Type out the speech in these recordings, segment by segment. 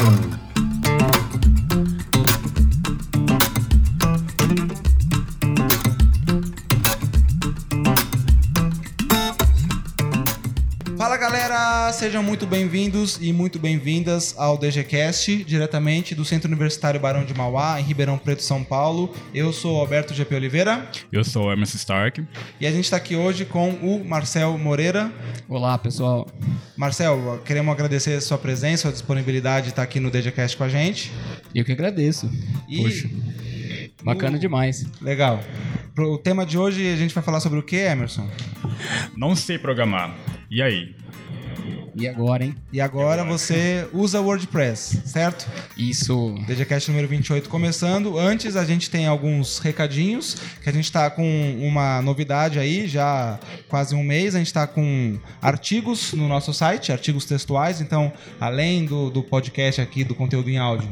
Fala sejam muito bem-vindos e muito bem-vindas ao DGCast, diretamente do Centro Universitário Barão de Mauá, em Ribeirão Preto, São Paulo. Eu sou Alberto GP Oliveira Eu sou o Emerson Stark. e a gente está aqui hoje com o Marcel Moreira. Olá, pessoal. Marcel, queremos agradecer a sua presença, a disponibilidade de estar aqui no DGCast com a gente. Eu que agradeço. E Poxa, bacana demais. legal. Pro- O tema de hoje a gente vai falar sobre o que, Emerson? Não sei programar. E aí? E agora, hein? E agora você usa WordPress, certo? Isso. DGCast número 28 começando. Antes, a gente tem alguns recadinhos, que a gente está com uma novidade aí, já quase um mês. A gente está com artigos no nosso site, artigos textuais. Então, além do, do podcast aqui, do conteúdo em áudio,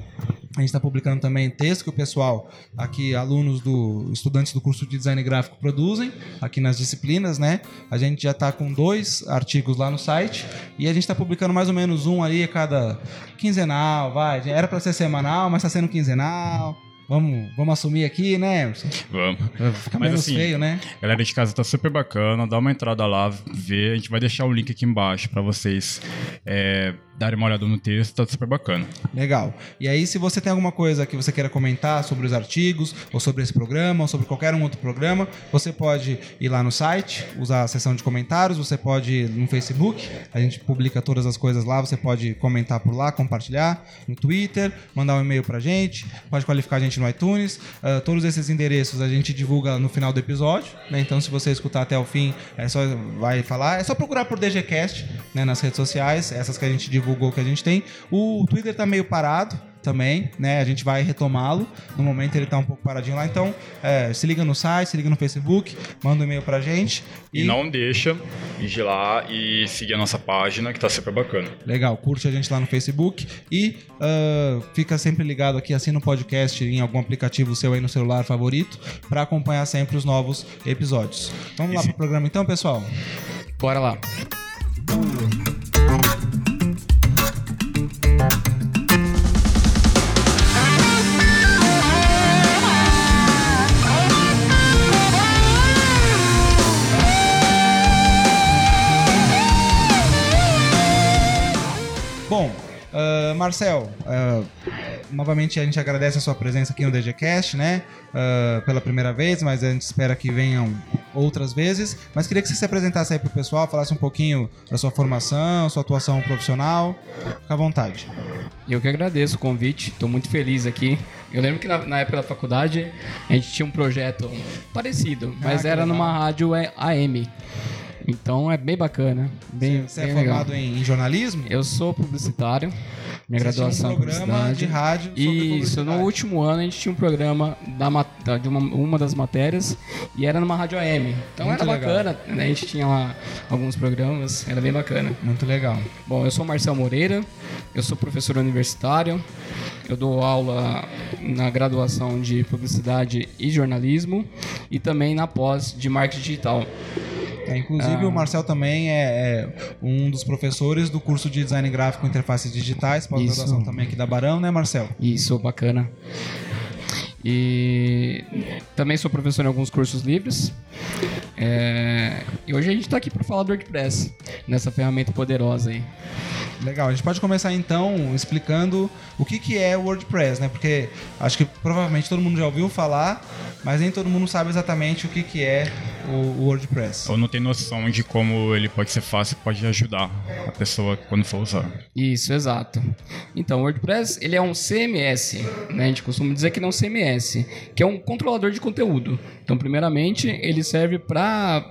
a gente está publicando também texto que o pessoal, aqui, alunos do. estudantes do curso de design gráfico produzem, aqui nas disciplinas, né? A gente já está com dois artigos lá no site e a gente está publicando mais ou menos um ali a cada quinzenal, vai. Era para ser semanal, mas está sendo quinzenal. Vamos, vamos assumir aqui, né, Emerson? Vamos. Fica Mas menos assim, feio, né? Galera de casa tá super bacana. Dá uma entrada lá, vê. A gente vai deixar o link aqui embaixo pra vocês é, darem uma olhada no texto. Tá super bacana. Legal. E aí, se você tem alguma coisa que você queira comentar sobre os artigos, ou sobre esse programa, ou sobre qualquer um outro programa, você pode ir lá no site, usar a seção de comentários, você pode ir no Facebook, a gente publica todas as coisas lá, você pode comentar por lá, compartilhar, no Twitter, mandar um e-mail pra gente, pode qualificar a gente no iTunes. Ah, todos esses endereços a gente divulga no final do episódio, né? Então, se você escutar até o fim, é só vai falar, é só procurar por DGCast, né, nas redes sociais, essas que a gente divulgou que a gente tem. O Twitter tá meio parado também, né? A gente vai retomá-lo. No momento ele tá um pouco paradinho lá, então é, se liga no site, se liga no Facebook, manda um e-mail pra gente. E, não deixa de ir lá e seguir a nossa página, que tá super bacana. Legal, curte a gente lá no Facebook e ah, fica sempre ligado aqui, assina o podcast em algum aplicativo seu aí no celular favorito para acompanhar sempre os novos episódios. Vamos lá Esse- pro programa então, pessoal? Bora lá. Ah, Marcel, ah, novamente a gente agradece a sua presença aqui no DGCast, né? Ah, pela primeira vez, mas a gente espera que venham outras vezes. Mas queria que você se apresentasse aí pro pessoal, falasse um pouquinho da sua formação, sua atuação profissional. Fica à vontade. Eu que agradeço o convite. Estou muito feliz aqui. Eu lembro que na, na época da faculdade a gente tinha um projeto parecido, mas que era legal. numa rádio é, AM. Então é bem bacana. Bem, Você é bem legal. formado em, em jornalismo? Eu sou publicitário. Minha Você tinha um graduação em programa publicidade. de rádio sobre Isso, no último ano a gente tinha um programa da, ma- da- de uma, uma das matérias e era numa rádio AM. Então Muito era legal. bacana, né? a gente tinha lá alguns programas, era bem bacana. Muito legal. Bom, eu sou Marcel Moreira, eu sou professor universitário, eu dou aula na graduação de publicidade e jornalismo e também na pós de marketing digital. É, inclusive, Ah. o Marcel também é, é um dos professores do curso de Design Gráfico e Interfaces Digitais, pós-graduação Isso. também aqui da Barão, né, Marcel? Isso, bacana. E também sou professor em alguns cursos livres. É, E hoje a gente está aqui para falar do WordPress, nessa ferramenta poderosa aí. Legal, a gente pode começar então explicando o que, que é o WordPress, né? Porque acho que provavelmente todo mundo já ouviu falar, mas nem todo mundo sabe exatamente o que, que é o, WordPress. Ou não tem noção de como ele pode ser fácil e pode ajudar a pessoa quando for usar. Isso, exato. Então, o WordPress ele é um CMS, né? A gente costuma dizer que ele é um CMS, que é um controlador de conteúdo. Então, primeiramente, ele serve para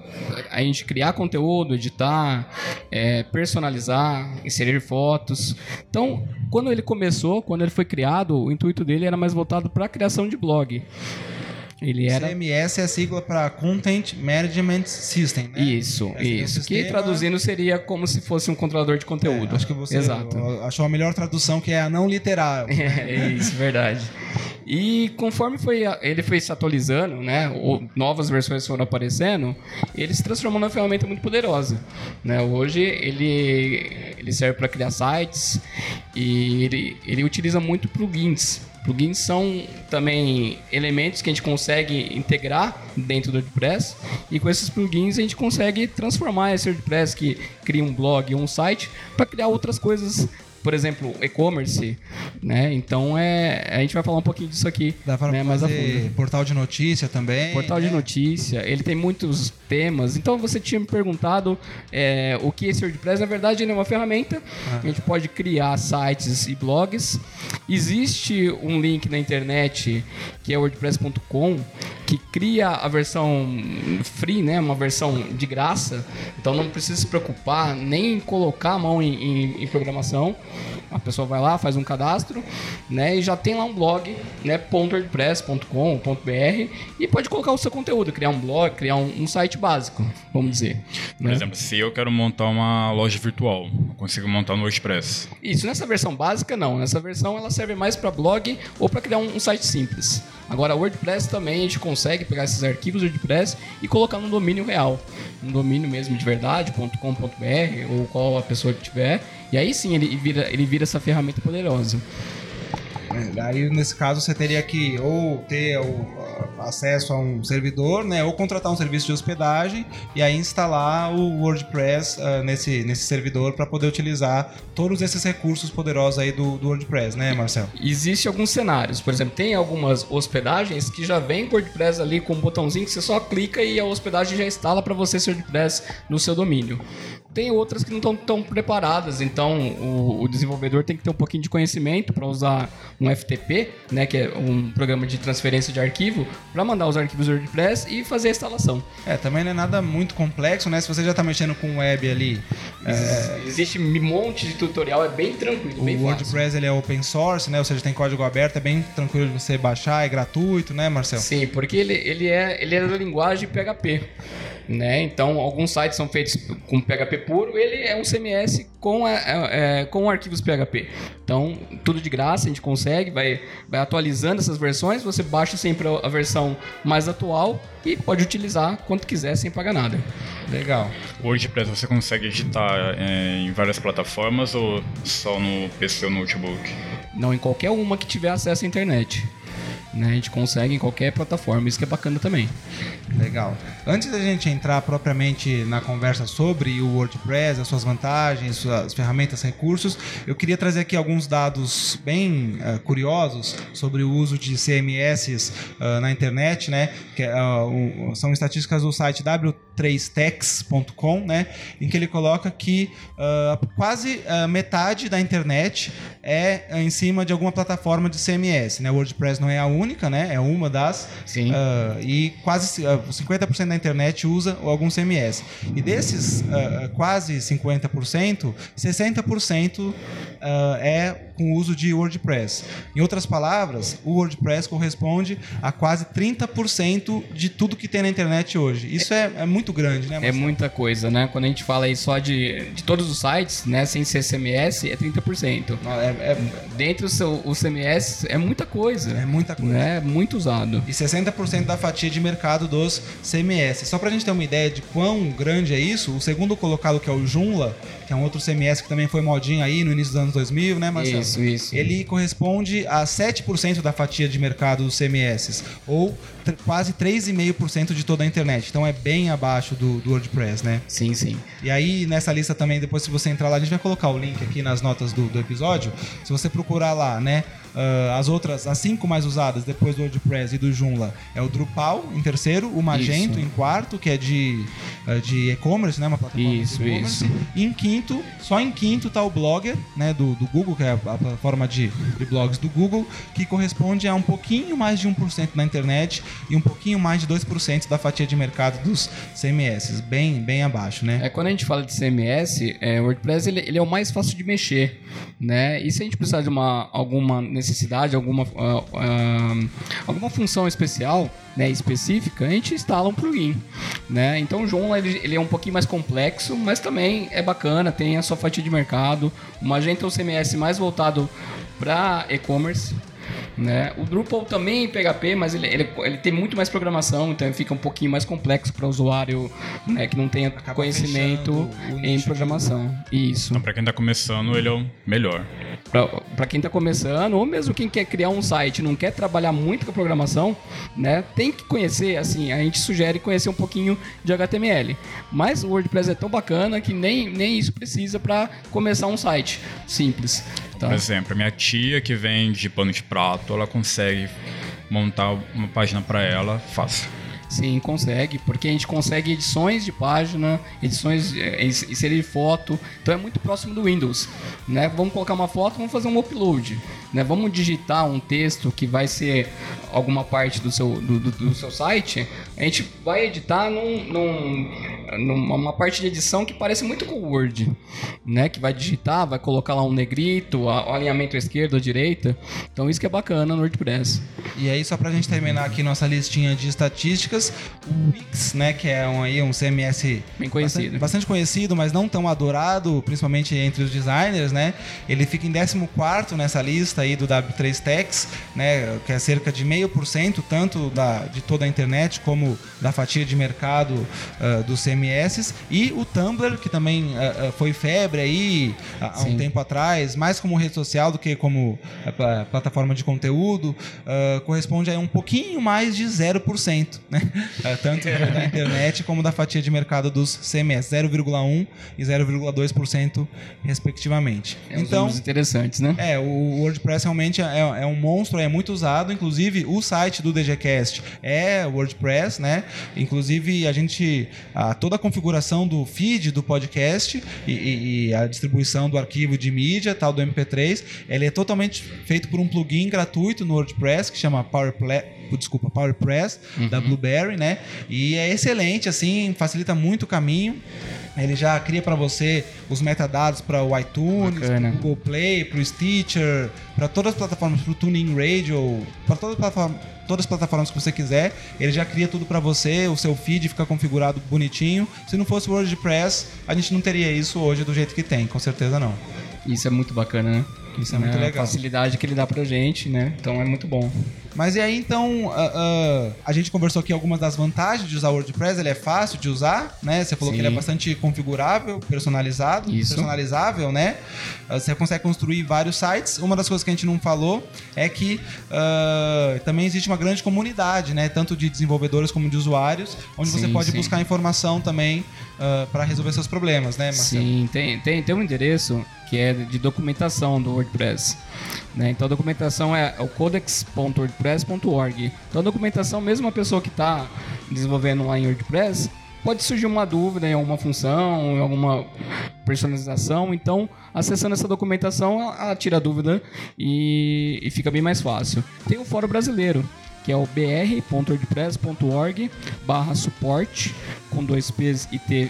a gente criar conteúdo, editar, é, personalizar, inserir fotos. Então, quando ele começou, quando ele foi criado, o intuito dele era mais voltado para a criação de blog. Ele era CMS é a sigla para Content Management System, né? isso, é isso. Que sistema- traduzindo seria como se fosse um controlador de conteúdo. Acho que você Exato. achou a melhor tradução que é a não literal. É isso, verdade. E conforme foi, ele foi se atualizando, né, ou novas versões foram aparecendo, ele se transformou numa ferramenta muito poderosa. Né? Hoje ele, ele serve para criar sites e ele, ele utiliza muito plugins. Plugins são também elementos que a gente consegue integrar dentro do WordPress. E com esses plugins a gente consegue transformar esse WordPress que cria um blog ou um site para criar outras coisas por exemplo, e-commerce, né? Então é, a gente vai falar um pouquinho disso aqui, Dá para né, fazer portal de notícia também. Portal de né? notícia, ele tem muitos temas. Então você tinha me perguntado é, o que é esse WordPress. Na verdade, ele é uma ferramenta. Ah. A gente pode criar sites e blogs. Existe um link na internet que é wordpress.com que cria a versão free, né? Uma versão de graça. Então não precisa se preocupar nem em colocar a mão em, em- em programação. A pessoa vai lá, faz um cadastro, né? E já tem lá um blog, né? .wordpress.com.br e pode colocar o seu conteúdo, criar um blog, criar um, um site básico, vamos dizer. Por né? exemplo, se eu quero montar uma loja virtual, eu consigo montar no WordPress. Isso, nessa versão básica não. Nessa versão ela serve mais para blog ou para criar um, um site simples. Agora, WordPress também a gente consegue pegar esses arquivos WordPress e colocar no domínio real. Um domínio mesmo de verdade, .com.br ou qual a pessoa que tiver. E aí sim ele vira, ele vira essa ferramenta poderosa. É, Aí, nesse caso, você teria que ou ter o, acesso a um servidor, né? Ou contratar um serviço de hospedagem e aí instalar o WordPress ah, nesse, nesse servidor para poder utilizar todos esses recursos poderosos aí do, do WordPress, né, Marcelo? Existem alguns cenários. Por exemplo, tem algumas hospedagens que já vem com o WordPress ali com um botãozinho que você só clica e a hospedagem já instala para você esse WordPress no seu domínio. Tem outras que não estão tão preparadas, então o, o desenvolvedor tem que ter um pouquinho de conhecimento para usar um FTP, né, que é um programa de transferência de arquivo, para mandar os arquivos do WordPress e fazer a instalação. É, também não é nada muito complexo, né? Se você já tá mexendo com web ali, Existe um monte de tutorial, é bem tranquilo, bem o fácil. WordPress ele é open source, né? Ou seja, tem código aberto, é bem tranquilo de você baixar, é gratuito, né, Marcelo? Sim, porque ele, ele, é, ele é da linguagem PHP. Né? Então, alguns sites são feitos com PHP puro, ele é um CMS com, a- é, é, com arquivos PHP. Então, tudo de graça, a gente consegue, vai, vai atualizando essas versões, você baixa sempre a versão mais atual e pode utilizar quanto quiser sem pagar nada. Legal. O WordPress você consegue editar é, em várias plataformas ou só no PC ou no notebook? Não em qualquer uma que tiver acesso à internet. Né? A gente consegue em qualquer plataforma, isso que é bacana também. Legal. Antes da gente entrar propriamente na conversa sobre o WordPress, as suas vantagens, suas ferramentas, recursos, eu queria trazer aqui alguns dados bem ah, curiosos sobre o uso de CMS ah, na internet, né? Que, ah, o- são estatísticas do site w3tex.com, né? Em que ele coloca que quase metade da internet é em cima de alguma plataforma de CMS, né? O WordPress não é a única, né? É uma das. Sim. Ah, e quase ah, 50% da internet usa algum CMS. E desses ah, quase 50%, 60% ah, é com o uso de WordPress. Em outras palavras, o WordPress corresponde a quase 30% de tudo que tem na internet hoje. Isso é, é muito grande, né? É Marcelo? muita coisa, né? Quando a gente fala aí só de, de todos os sites, né? Sem ser CMS, é 30%. É, é, Dentro do seu o CMS é muita coisa. é muita coisa. Né? Muito usado. e 60% da fatia de mercado dos CMS. Só pra gente ter uma ideia de quão grande é isso, o segundo colocado, que é o Joomla, que é um outro CMS que também foi modinho aí no início dos anos 2000, né, Marcelo? Isso, isso. Ele corresponde a 7% da fatia de mercado dos CMS, ou quase 3,5% de toda a internet. Então é bem abaixo do, do WordPress, né? Sim, sim. E aí, nessa lista também, depois se você entrar lá, a gente vai colocar o link aqui nas notas do, do episódio. Se você procurar lá, né? ah, as outras, as cinco mais usadas depois do WordPress e do Joomla é o Drupal em terceiro, o Magento Isso. em quarto, que é de, ah, de e-commerce, né? Uma plataforma Isso, de e-commerce. isso. E em quinto, só em quinto tá o Blogger, né? Do, do Google, que é a, a plataforma de, de blogs do Google, que corresponde a um pouquinho mais de 1% na internet e um pouquinho mais de 2% da fatia de mercado dos CMS. Bem, bem abaixo, né? É, quando a gente fala de CMS, é, o WordPress ele, ele é o mais fácil de mexer, né? E se a gente precisar de uma, alguma necessidade, alguma, ah, ah, alguma função especial, né, específica, a gente instala um plugin, né? Então o Joomla ele, ele é um pouquinho mais complexo, mas também é bacana, tem a sua fatia de mercado. O Magento é um CMS mais voltado para e-commerce. Né? O Drupal também em PHP, mas ele, ele, ele tem muito mais programação, então fica um pouquinho mais complexo para o usuário né, que não tenha Acaba conhecimento em programação. Isso. Então, pra quem tá começando, ele é o melhor. Para quem está começando, ou mesmo quem quer criar um site e não quer trabalhar muito com a programação, né, tem que conhecer, assim, a gente sugere conhecer um pouquinho de HTML. Mas o WordPress é tão bacana que nem, nem isso precisa para começar um site simples. Tá? Por exemplo, a minha tia que vende pano de prato, ela consegue montar uma página pra ela fácil. Sim, consegue, porque a gente consegue edições de página, edições, eh, ins- inserir foto, então é muito próximo do Windows, né? Vamos colocar uma foto, vamos fazer um upload, né? Vamos digitar um texto que vai ser alguma parte do seu, do, do- do seu site, a gente vai editar num, num- numa parte de edição que parece muito com o Word, né? Que vai digitar, vai colocar lá um negrito, o alinhamento à esquerda ou à direita, então isso que é bacana no WordPress. E aí, só pra gente terminar aqui nossa listinha de estatísticas, o Wix, né, que é um, aí, um CMS Bem conhecido. Bastante, bastante conhecido, mas não tão adorado, principalmente entre os designers, né? Ele fica em 14 nessa lista aí do W3 Techs, né, que é cerca de meio por cento, tanto da, de toda a internet como da fatia de mercado ah, dos CMS. E o Tumblr, que também ah, ah, foi febre aí há um tempo atrás, mais como rede social do que como pla- plataforma de conteúdo, corresponde a um pouquinho mais de 0%, né? Tanto da internet como da fatia de mercado dos CMS, 0,1 e 0,2% respectivamente. É então, interessantes, né? é, o WordPress realmente é, é um monstro, é muito usado. Inclusive, o site do DGCast é WordPress, né? Inclusive, a gente. A, toda a configuração do feed do podcast e, e- e a distribuição do arquivo de mídia, tal, do MP3, ele é totalmente feito por um plugin gratuito no WordPress que chama PowerPle desculpa, PowerPress da Blueberry, né? E é excelente, assim, facilita muito o caminho. Ele já cria para você os metadados para o iTunes, Bacana. Google Play, pro Stitcher, para todas as plataformas, pro Tuning Radio, para todas as plataformas, todas as plataformas que você quiser, ele já cria tudo para você, o seu feed fica configurado bonitinho. Se não fosse o WordPress, a gente não teria isso hoje do jeito que tem, com certeza não. Isso é muito bacana, né? Isso é muito A legal. facilidade que ele dá pra gente, né? Então é muito bom. Mas e aí então, ah, ah, a gente conversou aqui algumas das vantagens de usar o WordPress, ele é fácil de usar, né? Você falou Sim. que ele é bastante configurável, personalizado, Isso. personalizável, né? Ah, Você consegue construir vários sites. Uma das coisas que a gente não falou é que também existe uma grande comunidade, né? Tanto de desenvolvedores como de usuários, onde você Sim, pode sim. buscar informação também para resolver seus problemas, né, Marcelo? Sim, tem, tem, tem um endereço que é de documentação do WordPress. Né? Então a documentação é o codex.wordpress.org. Então a documentação, mesmo a pessoa que está desenvolvendo lá em WordPress, pode surgir uma dúvida em alguma função, em alguma personalização. Então, acessando essa documentação, ela tira a dúvida e, e fica bem mais fácil. Tem o Fórum Brasileiro, que é o br.wordpress.org barra suporte, com dois P's e T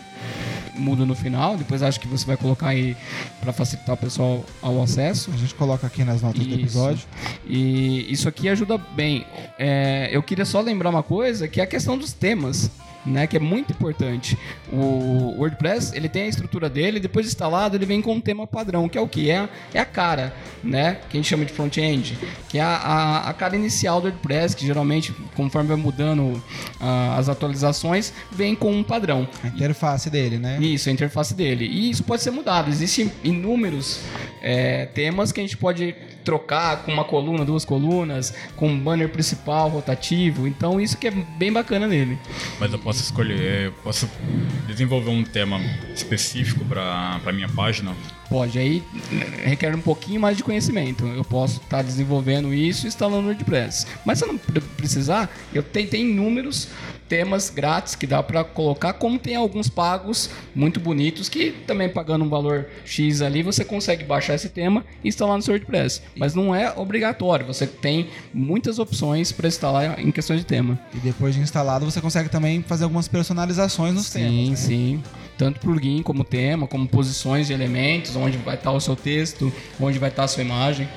mudo no final. Depois acho que você vai colocar aí para facilitar o pessoal ao acesso. A gente coloca aqui nas notas do Isso. episódio. E isso aqui ajuda bem. É, eu queria só lembrar uma coisa, que é a questão dos temas. Né, que é muito importante. O WordPress ele tem a estrutura dele, depois de instalado ele vem com um tema padrão, que é o que é, é a cara, né, que a gente chama de front-end, que é a, a, a cara inicial do WordPress, que geralmente conforme vai mudando ah, as atualizações vem com um padrão. A interface dele, né? Isso, a interface dele. E isso pode ser mudado. Existem inúmeros é, temas que a gente pode trocar com uma coluna, duas colunas, com um banner principal rotativo. Então isso que é bem bacana nele. Mas eu posso escolher, eu posso desenvolver um tema específico para a minha página. Pode, aí requer um pouquinho mais de conhecimento. Eu posso estar desenvolvendo isso e instalando no WordPress. Mas se eu não pre- precisar, eu tenho, tem inúmeros temas grátis que dá para colocar, como tem alguns pagos muito bonitos que também pagando um valor X ali, você consegue baixar esse tema e instalar no seu WordPress. Mas não é obrigatório, você tem muitas opções para instalar em questões de tema. E depois de instalado, você consegue também fazer algumas personalizações nos Sim, temas. né? sim. Tanto plugin como tema, como posições de elementos, onde vai estar o seu texto, onde vai estar a sua imagem.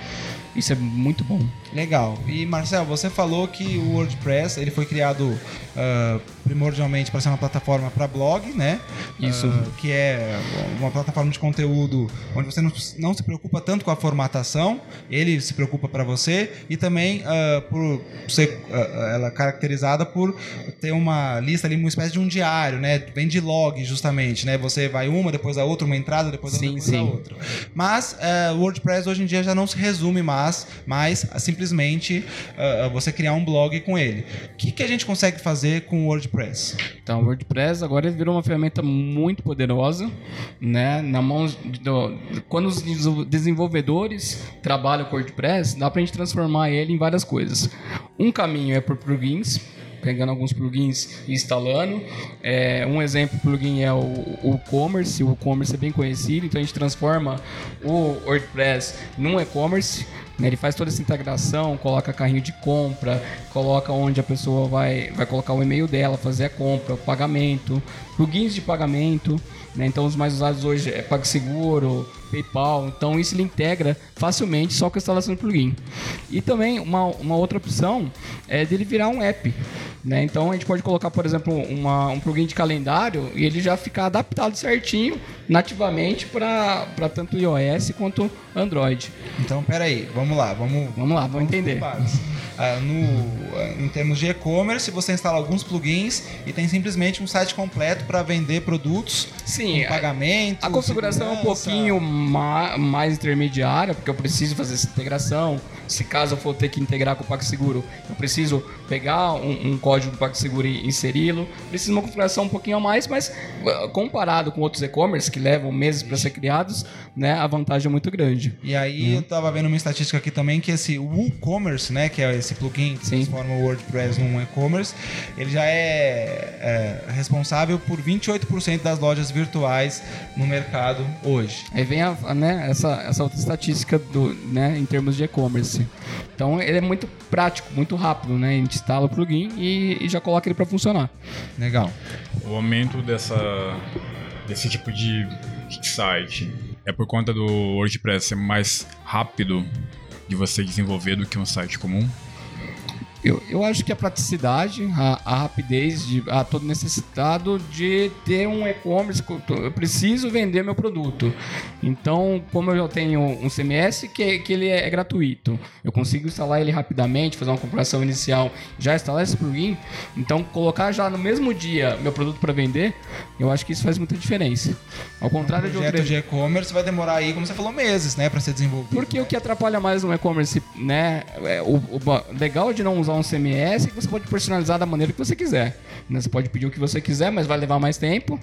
isso é muito bom. Legal. E Marcel, você falou que o WordPress ele foi criado uh, primordialmente para ser uma plataforma para blog, né? Isso. Uh, que é uma plataforma de conteúdo onde você não, não se preocupa tanto com a formatação, ele se preocupa para você e também uh, por ser ela é caracterizada por ter uma lista ali, uma espécie de um diário, né? Vem de log justamente, né? Você vai uma, depois a outra, uma entrada, depois a outra, Sim, depois a sim. outra. Mas o WordPress hoje em dia já não se resume mais, mais a simplesmente uh, você criar um blog com ele. O que, que a gente consegue fazer com o WordPress? Então, o WordPress agora virou uma ferramenta muito poderosa, né? Na mão do, quando os desenvol- desenvolvedores trabalham com o WordPress, dá pra gente transformar ele em várias coisas. Um caminho é por plugins, pegando alguns plugins e instalando. É, um exemplo plugin é o e-commerce. O e-commerce é bem conhecido, então a gente transforma o WordPress num e-commerce. Né? Ele faz toda essa integração, coloca carrinho de compra, coloca onde a pessoa vai, vai colocar o e-mail dela, fazer a compra, o pagamento, plugins de pagamento. né? Então os mais usados hoje é PagSeguro, PayPal. Então isso ele integra facilmente só com a instalação do plugin. E também uma, uma outra opção é dele virar um app. Né? Então a gente pode colocar, por exemplo, uma, um plugin de calendário e ele já ficar adaptado certinho nativamente para tanto iOS quanto Android. Então, peraí, vamos lá, vamos, Vamos lá, vamos entender. Ah, no, ah, em termos de e-commerce, você instala alguns plugins e tem simplesmente um site completo para vender produtos Sim, com pagamento. A configuração é um pouquinho ma- mais intermediária, porque eu preciso fazer essa integração. Se caso eu for ter que integrar com o PagSeguro, eu preciso pegar um, um código do PagSeguro e inseri-lo. Preciso de uma configuração um pouquinho a mais, mas uh, comparado com outros e-commerce que levam meses para ser criados, né, a vantagem é muito grande. E aí eu tava vendo uma estatística aqui também que esse WooCommerce, né, que é esse plugin que Sim. transforma o WordPress num e-commerce, ele já é, é responsável por 28% das lojas virtuais no mercado hoje. Aí vem a, né, essa, essa outra estatística do, né, em termos de e-commerce. Então ele é muito prático, muito rápido, né? A gente instala o plugin e, e já coloca ele para funcionar. Legal. O aumento dessa, desse tipo de site é por conta do WordPress ser mais rápido de você desenvolver do que um site comum? Eu, eu acho que a praticidade, a, a rapidez, de, a todo necessitado de ter um e-commerce. Eu preciso vender meu produto. Então, como eu já tenho um CMS que, que ele é, gratuito, eu consigo instalar ele rapidamente, fazer uma comparação inicial, já instalar esse plugin. Então, colocar já no mesmo dia meu produto para vender, eu acho que isso faz muita diferença. Ao O contrário de projeto outras de e-commerce vai demorar aí, como você falou, meses, né, para ser desenvolvido. porque o que atrapalha mais no e-commerce, né? É, o, o legal de não usar um CMS que você pode personalizar da maneira que você quiser. né? Você pode pedir o que você quiser, mas vai levar mais tempo.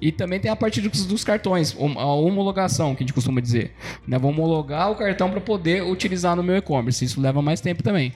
E também tem a parte dos, dos cartões, a homologação, que a gente costuma dizer. Né? Vou homologar o cartão para poder utilizar no meu e-commerce. Isso leva mais tempo também.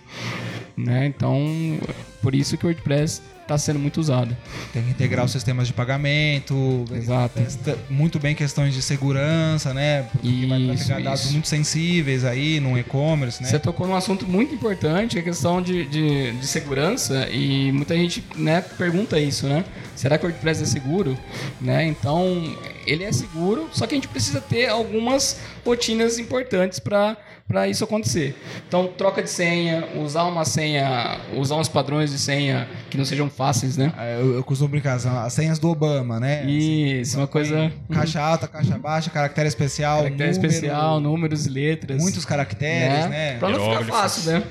Né? Então, por isso que o WordPress está sendo muito usado. Tem que integrar os sistemas de pagamento. Exato. Muito bem questões de segurança, né? Porque vai Isso, pegar dados isso. muito sensíveis aí no e-commerce, né? Você tocou num assunto muito importante, a questão de, de, de segurança, e muita gente né, pergunta isso, né? Será que o WordPress é seguro? Né? Então, ele é seguro, só que a gente precisa ter algumas rotinas importantes para para isso acontecer. Então, troca de senha, usar uma senha, usar uns padrões de senha que não sejam fáceis, né? Ah, Eu, eu costumo brincar, são as senhas do Obama, né? Isso, uma coisa. Caixa alta, caixa baixa, caractere especial, Caractere número, especial, números e letras. muitos caracteres, né? Pra não ficar fácil, né?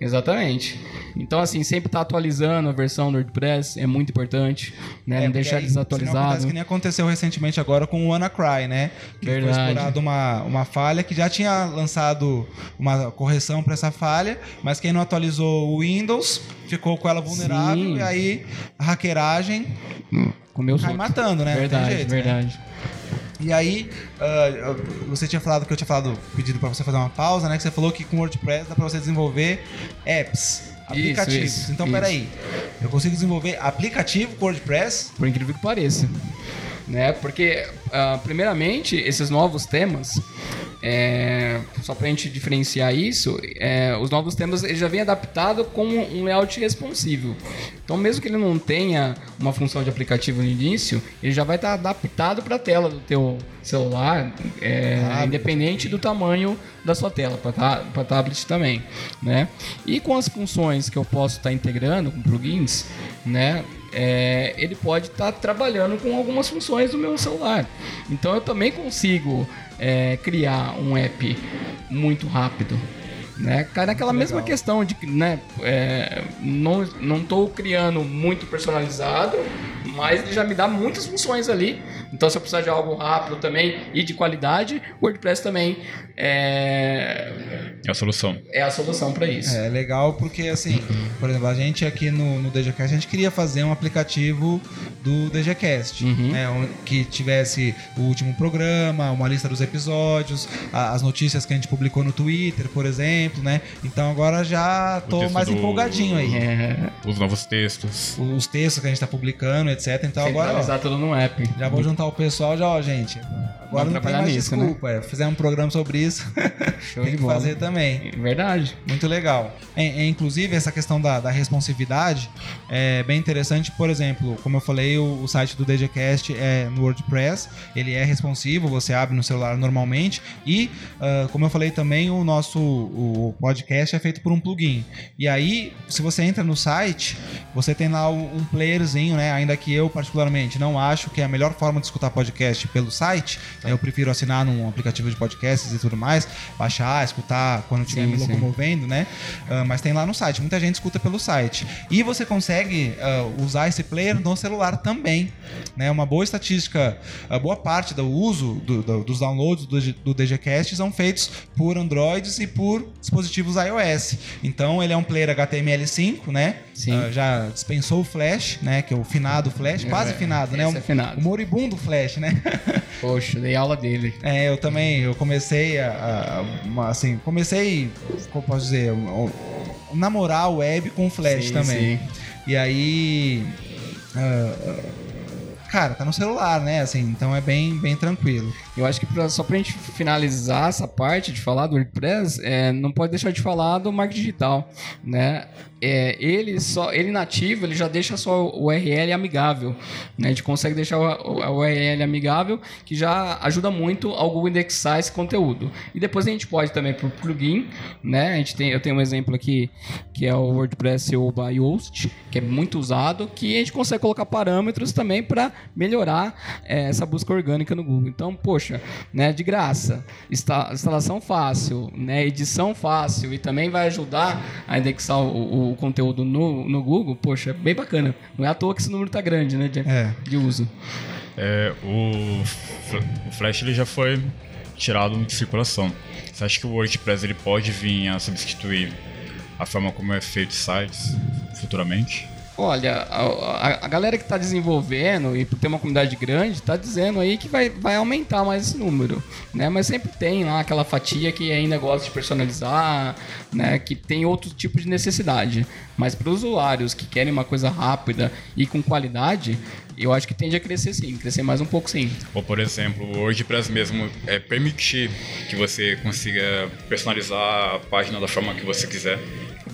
Exatamente. Então, assim, sempre tá atualizando a versão do WordPress é muito importante, né? É, não deixar aí, senão acontece desatualizado. que nem aconteceu recentemente agora com o WannaCry, né? Que foi Verdade. explorado uma, uma falha que já tinha lançado uma correção para essa falha, mas quem não atualizou o Windows ficou com ela vulnerável Sim. e aí a hackeragem Comeu cai matando, né? Verdade, jeito, né? verdade. E aí, ah, você tinha falado que eu tinha falado, pedido para você fazer uma pausa, né? Que você falou que com o WordPress dá para você desenvolver apps, aplicativos. isso, então, isso. peraí, eu consigo desenvolver aplicativo com WordPress? Por incrível que pareça. Né? Porque, uh, primeiramente, esses novos temas, é, só para a gente diferenciar isso, é, os novos temas ele já vem adaptado com um layout responsivo. Então, mesmo que ele não tenha uma função de aplicativo no início, ele já vai estar adaptado para a tela do teu celular, é, ah, independente do tamanho da sua tela, para tablet também, né? E com as funções que eu posso estar integrando com plugins, né? É, ele pode estar trabalhando com algumas funções do meu celular. Então eu também consigo é, criar um app muito rápido. Né? Cai naquela mesma questão de que né, é, não, não tô criando muito personalizado, mas ele já me dá muitas funções ali. Então, se eu precisar de algo rápido também e de qualidade, o WordPress também é, é a solução. É a solução para isso. É legal porque, assim, por exemplo, a gente aqui no, no DGCast, a gente queria fazer um aplicativo do DGCast, uhum. né, que tivesse o último programa, uma lista dos episódios, as notícias que a gente publicou no Twitter, por exemplo, né? Então agora já tô mais do... empolgadinho aí. É. Os novos textos. Os textos que a gente tá publicando, etc. Então agora. Ó, tudo no app. Já vou juntar o pessoal já, ó, gente. Agora Vamos não tem mais nisso, né? desculpa. Né? É, fizer um programa sobre isso, tem que bola. fazer também. Verdade. Muito legal. É, é, inclusive, essa questão da, da, responsividade é bem interessante. Por exemplo, como eu falei, o, o, site do DGCast é no WordPress. Ele é responsivo, você abre no celular normalmente. E, uh, como eu falei também, o nosso o podcast é feito por um plugin. E aí, se você entra no site, você tem lá um playerzinho, né? Ainda que eu, particularmente, não acho que é a melhor forma de escutar podcast pelo site. Eu prefiro assinar num aplicativo de podcasts e tudo mais, baixar, escutar quando estiver me locomovendo, sim. né? Uh, mas tem lá no site. Muita gente escuta pelo site. E você consegue uh, usar esse player no celular também. Né? Uma boa estatística, a boa parte do uso do, do, dos downloads do, do DGCast são feitos por Androids e por dispositivos iOS. Então ele é um player HTML5, né? Uh, já dispensou o Flash, né? Que é o finado Flash, quase é, finado, né? É finado. o moribundo Flash, né? Poxa, dei aula dele. É, eu também, eu comecei a, a assim, comecei, como posso dizer, namorar o web com Flash sim, também. Sim. E aí, uh, cara, tá no celular, né? Assim, então é bem, bem tranquilo. Eu acho que pra, só pra gente finalizar essa parte de falar do WordPress, é, não pode deixar de falar do marketing digital, né? É, ele só, ele nativo, ele já deixa só o URL amigável, né? A gente consegue deixar o, URL amigável, que já ajuda muito ao Google indexar esse conteúdo. E depois a gente pode também por plugin, né? A gente tem, eu tenho um exemplo aqui que é o WordPress by Yoast, que é muito usado, que a gente consegue colocar parâmetros também para melhorar é, essa busca orgânica no Google. Então, poxa, né, de graça, instalação fácil, né, edição fácil e também vai ajudar a indexar o, o conteúdo no, no Google, poxa, bem bacana. Não é à toa que esse número está grande, né, de, é. de uso. É, o, o Flash ele já foi tirado de circulação. Você acha que o WordPress ele pode vir a substituir a forma como é feito sites futuramente? Olha, a, a, galera que está desenvolvendo e por ter uma comunidade grande está dizendo aí que vai, vai aumentar mais esse número, né? Mas sempre tem lá aquela fatia que ainda gosta de personalizar, né? Que tem outro tipo de necessidade. Mas para os usuários que querem uma coisa rápida e com qualidade, eu acho que tende a crescer sim, crescer mais um pouco sim. Ou por exemplo, o WordPress mesmo é permitir que você consiga personalizar a página da forma que você quiser.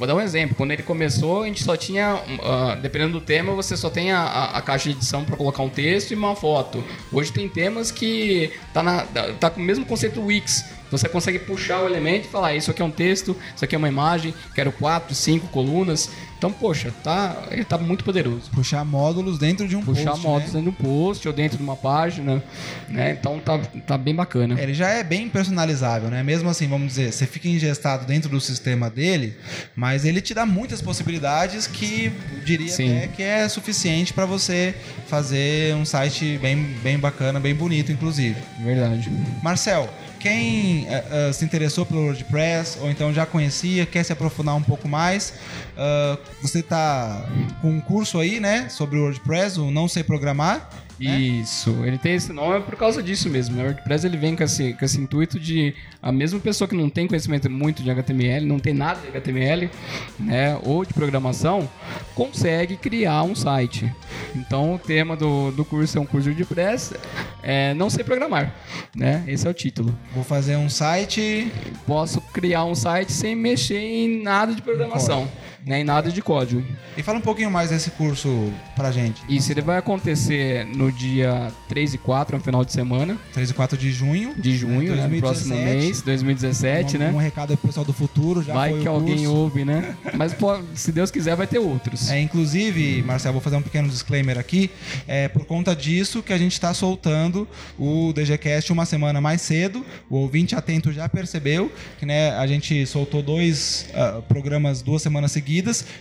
Vou dar um exemplo. Quando ele começou, a gente só tinha, uh, dependendo do tema, você só tem a, a, caixa de edição para colocar um texto e uma foto. Hoje tem temas que tá, na, tá com o mesmo conceito Wix. Você consegue puxar o elemento e falar: ah, isso aqui é um texto, isso aqui é uma imagem, quero quatro, cinco colunas. Então, poxa, tá, ele tá muito poderoso. Puxar módulos dentro de um Puxar post. Puxar módulos né? dentro de um post ou dentro de uma página, né? Então tá, tá bem bacana. Ele já é bem personalizável, né? Mesmo assim, vamos dizer, você fica ingestado dentro do sistema dele, mas ele te dá muitas possibilidades que diria Sim. até que é suficiente para você fazer um site bem, bem bacana, bem bonito, inclusive. Verdade. Marcel, quem uh, uh, se interessou pelo WordPress ou então já conhecia, quer se aprofundar um pouco mais, uh, você tá com um curso aí, né, sobre o WordPress, o Não Sei Programar. né? Isso, ele tem esse nome por causa disso mesmo. né? O WordPress ele vem com esse, com esse intuito de a mesma pessoa que não tem conhecimento muito de HTML, não tem nada de HTML, né, ou de programação, consegue criar um site. Então o tema do, do curso é um curso de WordPress, é, não sei programar, né? Esse é o título. Vou fazer um site. Posso criar um site sem mexer em nada de programação, né, em nada de código. E fala um pouquinho mais desse curso pra gente. Isso ele vai acontecer no dia 3 e 4, no final de semana 3 e 4 de junho. de junho, né, próximo 2017. mês, 2017, um, né? Um recado aí pro pessoal do futuro. Já vai que alguém curso. ouve, né? Mas pô, se Deus quiser, vai ter outros. É, inclusive, Marcelo, vou fazer um pequeno disclaimer aqui. É por conta disso que a gente está soltando o DGCast uma semana mais cedo. O ouvinte atento já percebeu que né, a gente soltou dois ah, programas duas semanas seguidas.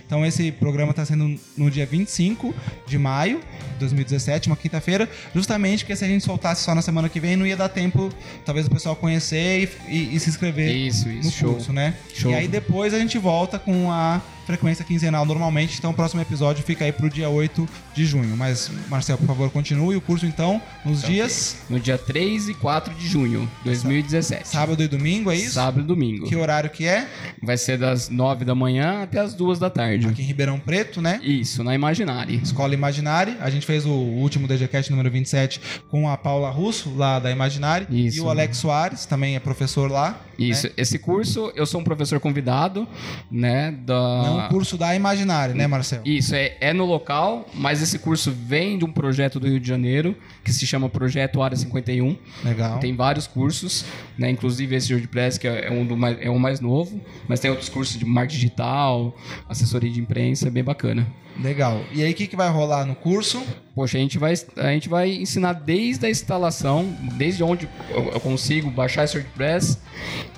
Então esse programa está sendo no dia 25 de maio de 2017, uma quinta-feira, justamente porque se a gente soltasse só na semana que vem, não ia dar tempo, talvez o pessoal conhecer e, e- e se inscrever Isso, isso, no show. curso, né? Show. E aí depois a gente volta com a frequência quinzenal normalmente, então o próximo episódio fica aí pro dia 8 de junho. Mas, Marcel, por favor, continue o curso então nos dias No dia 3 e 4 de junho de 2017. sábado e domingo, é isso? Sábado e domingo. Que horário que é? Vai ser das 9 da manhã até as 2 da tarde. Aqui em Ribeirão Preto, né? Isso, na Imaginari. Escola Imaginari. A gente fez o último DGCast número 27 com a Paula Russo, lá da Imaginari. Isso. E o Alex Soares, também é professor lá. Isso, né? esse curso eu sou um professor convidado, né, da Não um curso da Imaginari, né, Marcel? Isso, é, é no local, mas esse curso vem de um projeto do Rio de Janeiro, que se chama Projeto Área 51. Legal. Tem vários cursos, né? Inclusive esse WordPress, que é um do mais, é o mais novo, mas tem outros cursos de marketing digital, assessoria de imprensa, é bem bacana. Legal. E aí, o que, que vai rolar no curso? Poxa, a gente vai, a gente vai ensinar desde a instalação, desde onde eu eu consigo baixar esse WordPress,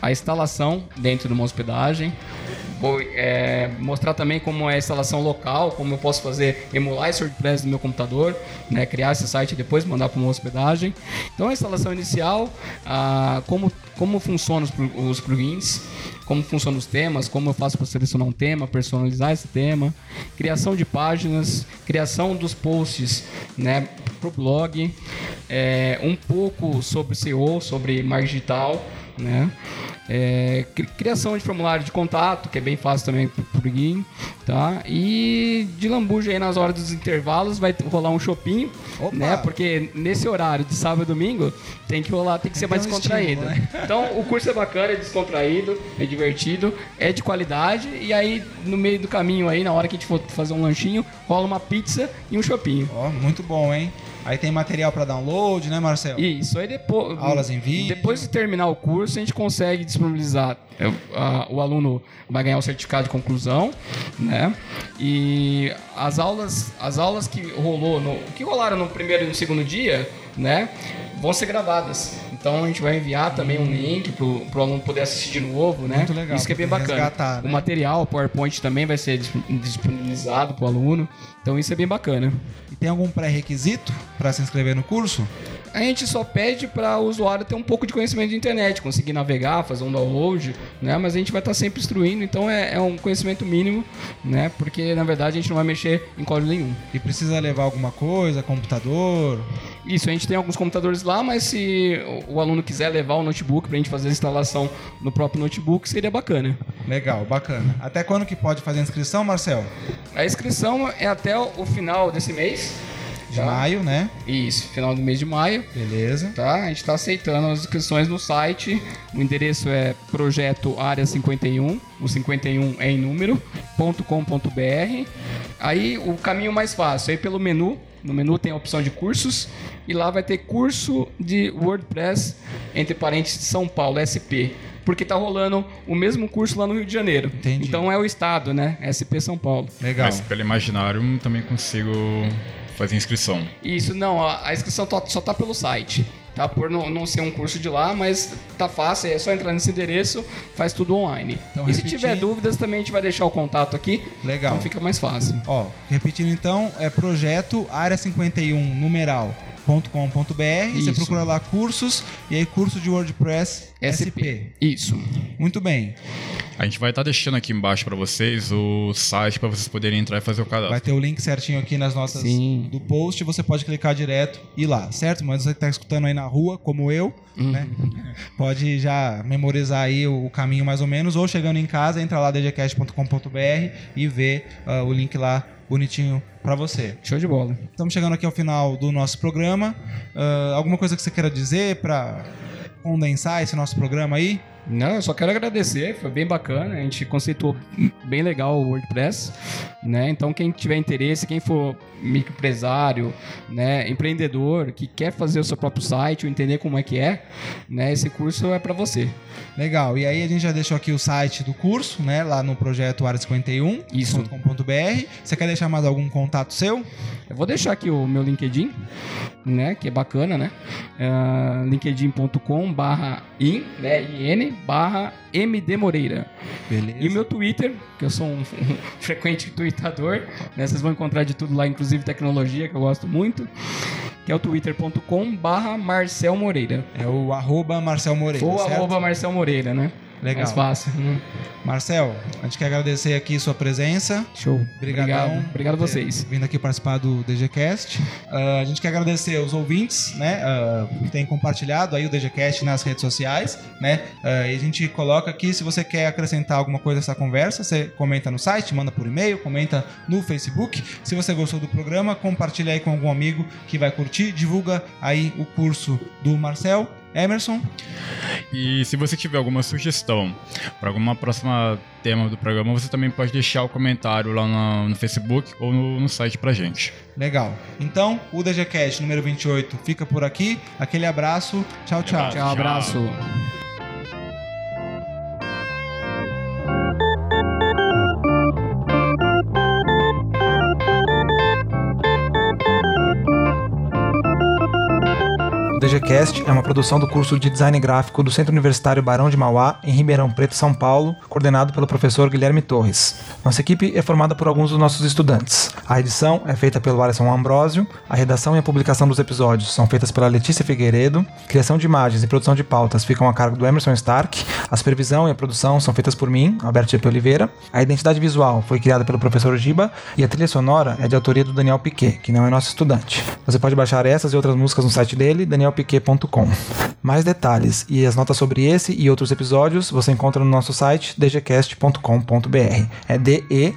a instalação dentro de uma hospedagem. Vou é, mostrar também como é a instalação local, como eu posso fazer, emular esse WordPress no meu computador, né, criar esse site e depois mandar para uma hospedagem. Então, a instalação inicial, ah, como, como funcionam os, os plugins, como funcionam os temas, como eu faço para selecionar um tema, personalizar esse tema, criação de páginas, criação dos posts né, para o blog, é, um pouco sobre SEO, sobre marketing digital, né? É, cri- criação de formulário de contato, que é bem fácil também pro plugin, tá? E de lambuja aí nas horas dos intervalos vai rolar um shopping, né? Porque nesse horário de sábado e domingo tem que rolar, tem que ser Tem mais um descontraído. estímulo, né? Então o curso é bacana, é descontraído, é divertido, é de qualidade e aí no meio do caminho aí, na hora que a gente for fazer um lanchinho, rola uma pizza e um shopping. Ó, muito bom, hein? Aí tem material para download, né, Marcel? Isso, aí depois. Aulas em vídeo. Depois de terminar o curso, a gente consegue disponibilizar. é, a- o aluno vai ganhar o certificado de conclusão, né? E as aulas, as aulas que rolou, no, que rolaram no primeiro e no segundo dia, né? Vão ser gravadas. Então a gente vai enviar também um link pro, pro aluno poder assistir de novo, né? Muito legal, Isso que é bem bacana. resgatar, O né? material, o PowerPoint também vai ser disp- disponibilizado pro aluno. Então isso é bem bacana. E tem algum pré-requisito para se inscrever no curso? A gente só pede para o usuário ter um pouco de conhecimento de internet, conseguir navegar, fazer um download, né? Mas a gente vai estar sempre instruindo, então é, é um conhecimento mínimo, né? Porque na verdade a gente não vai mexer em código nenhum. E precisa levar alguma coisa, computador? Isso, a gente tem alguns computadores lá, mas se o aluno quiser levar o notebook para a gente fazer a instalação no próprio notebook, seria bacana. Legal, bacana. Até quando que pode fazer a inscrição, Marcel? A inscrição é até o final desse mês. De tá? maio, né? Isso, final do mês de maio. Beleza. tá? A gente está aceitando as inscrições no site. O endereço é projeto área 51, o 51 é em número, .com.br. Aí o caminho mais fácil, aí pelo menu, no menu tem a opção de cursos e lá vai ter curso de WordPress entre parênteses São Paulo, SP. Porque tá rolando o mesmo curso lá no Rio de Janeiro. Entendi. Então é o estado, né? SP São Paulo. Legal. Mas pelo Imaginário também consigo fazer inscrição. Isso, não, a, a inscrição só tá pelo site. Tá por não, não ser um curso de lá, mas tá fácil, é só entrar nesse endereço, faz tudo online. Então, e se repetindo- tiver dúvidas, também a gente vai deixar o contato aqui. Legal. Então fica mais fácil. Ó, repetindo então, é projeto área 51, numeral Você Isso. procura lá cursos e aí curso de WordPress SP. Isso. Muito bem. A gente vai estar deixando aqui embaixo para vocês o site para vocês poderem entrar e fazer o cadastro. Vai ter o link certinho aqui nas notas Sim. do post. Você pode clicar direto e ir lá, certo? Mas você que está escutando aí na rua, como eu, né? Pode já memorizar aí o, caminho mais ou menos. Ou chegando em casa, entra lá dgcast.com.br e vê ah, o link lá bonitinho para você. Show de bola. Estamos chegando aqui ao final do nosso programa. Ah, alguma coisa que você queira dizer para condensar esse nosso programa aí? Não, eu só quero agradecer, foi bem bacana, a gente conceituou bem legal o WordPress, né? Então quem tiver interesse, quem for microempresário, né, empreendedor, que quer fazer o seu próprio site ou entender como é que é, né, esse curso é para você. Legal. E aí a gente já deixou aqui o site do curso, né? Lá no projeto área 51. Isso. .com.br. Você quer deixar mais algum contato seu? Eu vou deixar aqui o meu LinkedIn, né, que é bacana, né? Uh, linkedin.com barra in, né, in, barra MD Moreira. Beleza. E o meu Twitter, que eu sou um, frequente tweetador, né? Vocês vão encontrar de tudo lá, inclusive tecnologia, que eu gosto muito, que é o twitter.com barra Marcel Moreira. É o arroba Marcel Moreira, Ou certo? arroba Marcel Moreira, né? Legal. Mais fácil. né? Marcel, a gente quer agradecer aqui sua presença. Show. Obrigadão. Obrigado. Obrigado a vocês. Vindo aqui participar do DGCast. Ah, a gente quer agradecer os ouvintes, né? ah, que têm compartilhado aí o DGCast nas redes sociais, né? Ah, e a gente coloca aqui, se você quer acrescentar alguma coisa nessa conversa, você comenta no site, manda por e-mail, comenta no Facebook. Se você gostou do programa, compartilha aí com algum amigo que vai curtir, divulga aí o curso do Marcel. Emerson, E se você tiver alguma sugestão para alguma próxima tema do programa, você também pode deixar o comentário lá no, no Facebook ou no, no site pra gente. legal. Então, o DGCast número 28 fica por aqui. Aquele abraço. Tchau, tchau. Tchau, abraço. O DGCast é uma produção do curso de Design Gráfico do Centro Universitário Barão de Mauá, em Ribeirão Preto, São Paulo, coordenado pelo professor Guilherme Torres. Nossa equipe é formada por alguns dos nossos estudantes. A edição é feita pelo Alisson Ambrosio, a redação e a publicação dos episódios são feitas pela Letícia Figueiredo, criação de imagens e produção de pautas ficam a cargo do Emerson Stark, a supervisão e a produção são feitas por mim, Alberto. P. Oliveira, a identidade visual foi criada pelo professor Giba e a trilha sonora é de autoria do Daniel Piquet, que não é nosso estudante. Você pode baixar essas e outras músicas no site dele, danielpiquet.com. Mais detalhes e as notas sobre esse e outros episódios você encontra no nosso site dgcast.com.br. É D-E-G-E-C-A-S-T.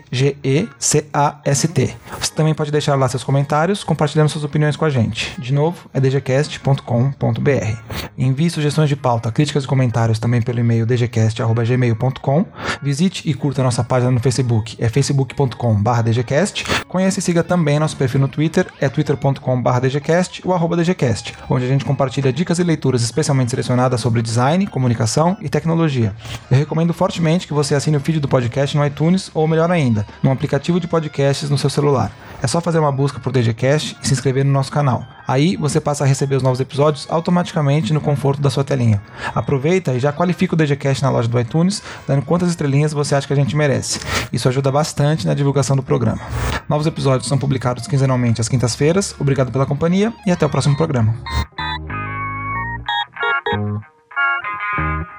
Você também pode deixar lá seus comentários, compartilhando suas opiniões com a gente. De novo, é dgcast.com.br. Envie sugestões de pauta, críticas e comentários também pelo e-mail dgcast.gmail.com. Visite e curta nossa página no Facebook, é facebook.com.br dgcast. Conheça e siga também nosso perfil no Twitter, é twitter.com.br dgcast ou arroba dgcast, onde a gente compartilha dicas e leituras especialmente selecionadas sobre design, comunicação e tecnologia. Eu recomendo fortemente que você assine o feed do podcast no iTunes ou, melhor ainda, no aplicativo de podcasts no seu celular. É só fazer uma busca por DGCast e se inscrever no nosso canal. Aí você passa a receber os novos episódios automaticamente no conforto da sua telinha. Aproveita e já qualifica o DGCast na loja do iTunes, dando quantas estrelinhas você acha que a gente merece. Isso ajuda bastante na divulgação do programa. Novos episódios são publicados quinzenalmente às quintas-feiras. Obrigado pela companhia e até o próximo programa. thank you